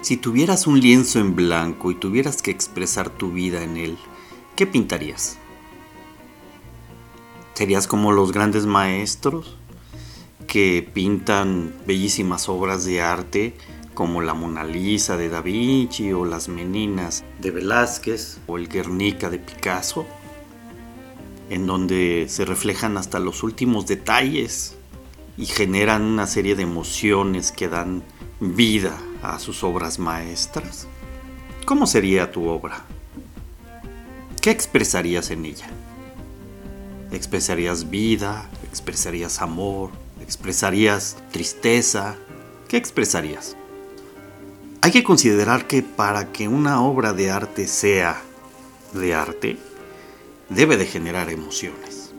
Si tuvieras un lienzo en blanco y tuvieras que expresar tu vida en él, ¿qué pintarías? ¿Serías como los grandes maestros que pintan bellísimas obras de arte como la Mona Lisa de Da Vinci o las Meninas de Velázquez o el Guernica de Picasso? En donde se reflejan hasta los últimos detalles y generan una serie de emociones que dan vida a sus obras maestras? ¿Cómo sería tu obra? ¿Qué expresarías en ella? ¿Expresarías vida? ¿Expresarías amor? ¿Expresarías tristeza? ¿Qué expresarías? Hay que considerar que para que una obra de arte sea de arte, debe de generar emociones.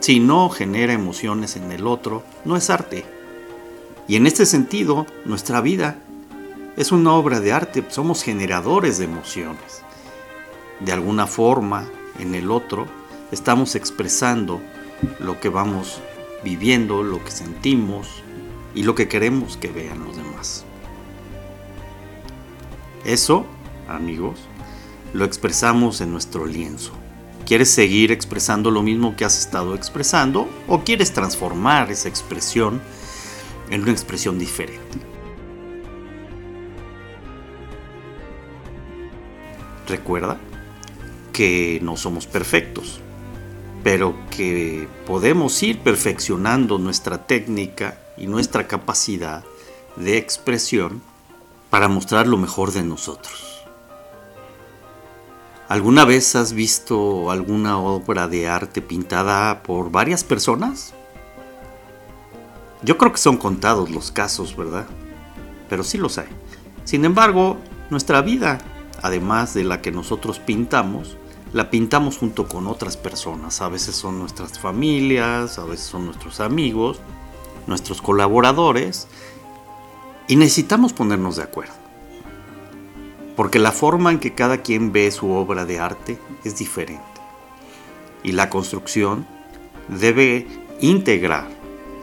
Si no genera emociones en el otro, no es arte. Y en este sentido, nuestra vida es una obra de arte, somos generadores de emociones. De alguna forma, en el otro, estamos expresando lo que vamos viviendo, lo que sentimos y lo que queremos que vean los demás. Eso, amigos, lo expresamos en nuestro lienzo. ¿Quieres seguir expresando lo mismo que has estado expresando o quieres transformar esa expresión en una expresión diferente. Recuerda que no somos perfectos, pero que podemos ir perfeccionando nuestra técnica y nuestra capacidad de expresión para mostrar lo mejor de nosotros. ¿Alguna vez has visto alguna obra de arte pintada por varias personas? Yo creo que son contados los casos, ¿verdad? Pero sí los hay. Sin embargo, nuestra vida, además de la que nosotros pintamos, la pintamos junto con otras personas. A veces son nuestras familias, a veces son nuestros amigos, nuestros colaboradores. Y necesitamos ponernos de acuerdo. Porque la forma en que cada quien ve su obra de arte es diferente. Y la construcción debe integrar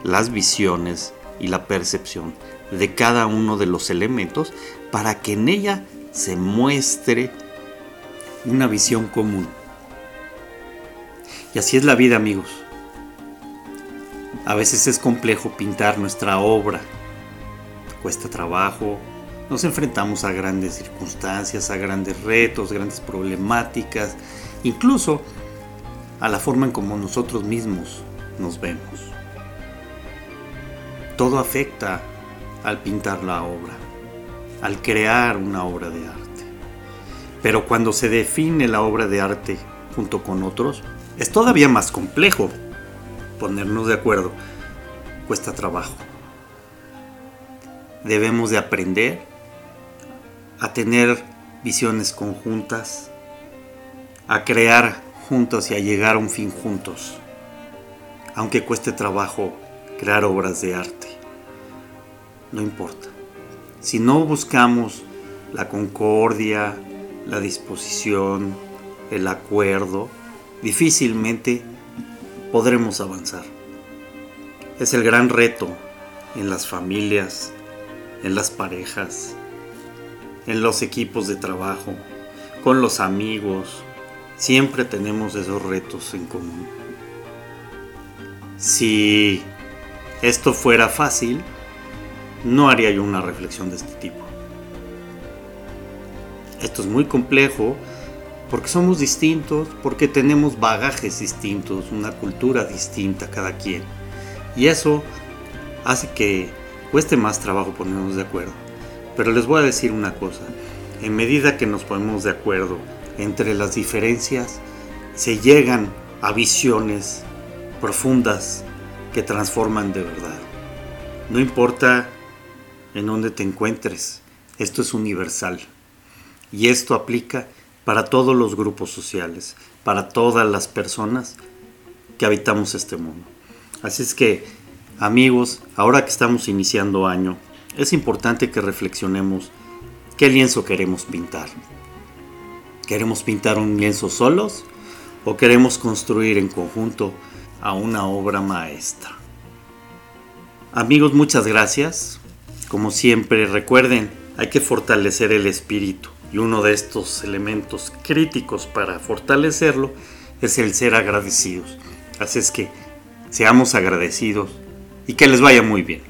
las visiones y la percepción de cada uno de los elementos para que en ella se muestre una visión común. Y así es la vida amigos. A veces es complejo pintar nuestra obra. Cuesta trabajo. Nos enfrentamos a grandes circunstancias, a grandes retos, grandes problemáticas, incluso a la forma en como nosotros mismos nos vemos. Todo afecta al pintar la obra, al crear una obra de arte. Pero cuando se define la obra de arte junto con otros, es todavía más complejo ponernos de acuerdo. Cuesta trabajo. Debemos de aprender a tener visiones conjuntas, a crear juntos y a llegar a un fin juntos, aunque cueste trabajo crear obras de arte. No importa. Si no buscamos la concordia, la disposición, el acuerdo, difícilmente podremos avanzar. Es el gran reto en las familias, en las parejas, en los equipos de trabajo, con los amigos. Siempre tenemos esos retos en común. Si esto fuera fácil, no haría yo una reflexión de este tipo. Esto es muy complejo porque somos distintos, porque tenemos bagajes distintos, una cultura distinta cada quien. Y eso hace que cueste más trabajo ponernos de acuerdo. Pero les voy a decir una cosa, en medida que nos ponemos de acuerdo entre las diferencias, se llegan a visiones profundas que transforman de verdad. No importa en donde te encuentres, esto es universal. Y esto aplica para todos los grupos sociales, para todas las personas que habitamos este mundo. Así es que, amigos, ahora que estamos iniciando año, es importante que reflexionemos qué lienzo queremos pintar. ¿Queremos pintar un lienzo solos o queremos construir en conjunto a una obra maestra? Amigos, muchas gracias. Como siempre, recuerden, hay que fortalecer el espíritu y uno de estos elementos críticos para fortalecerlo es el ser agradecidos. Así es que seamos agradecidos y que les vaya muy bien.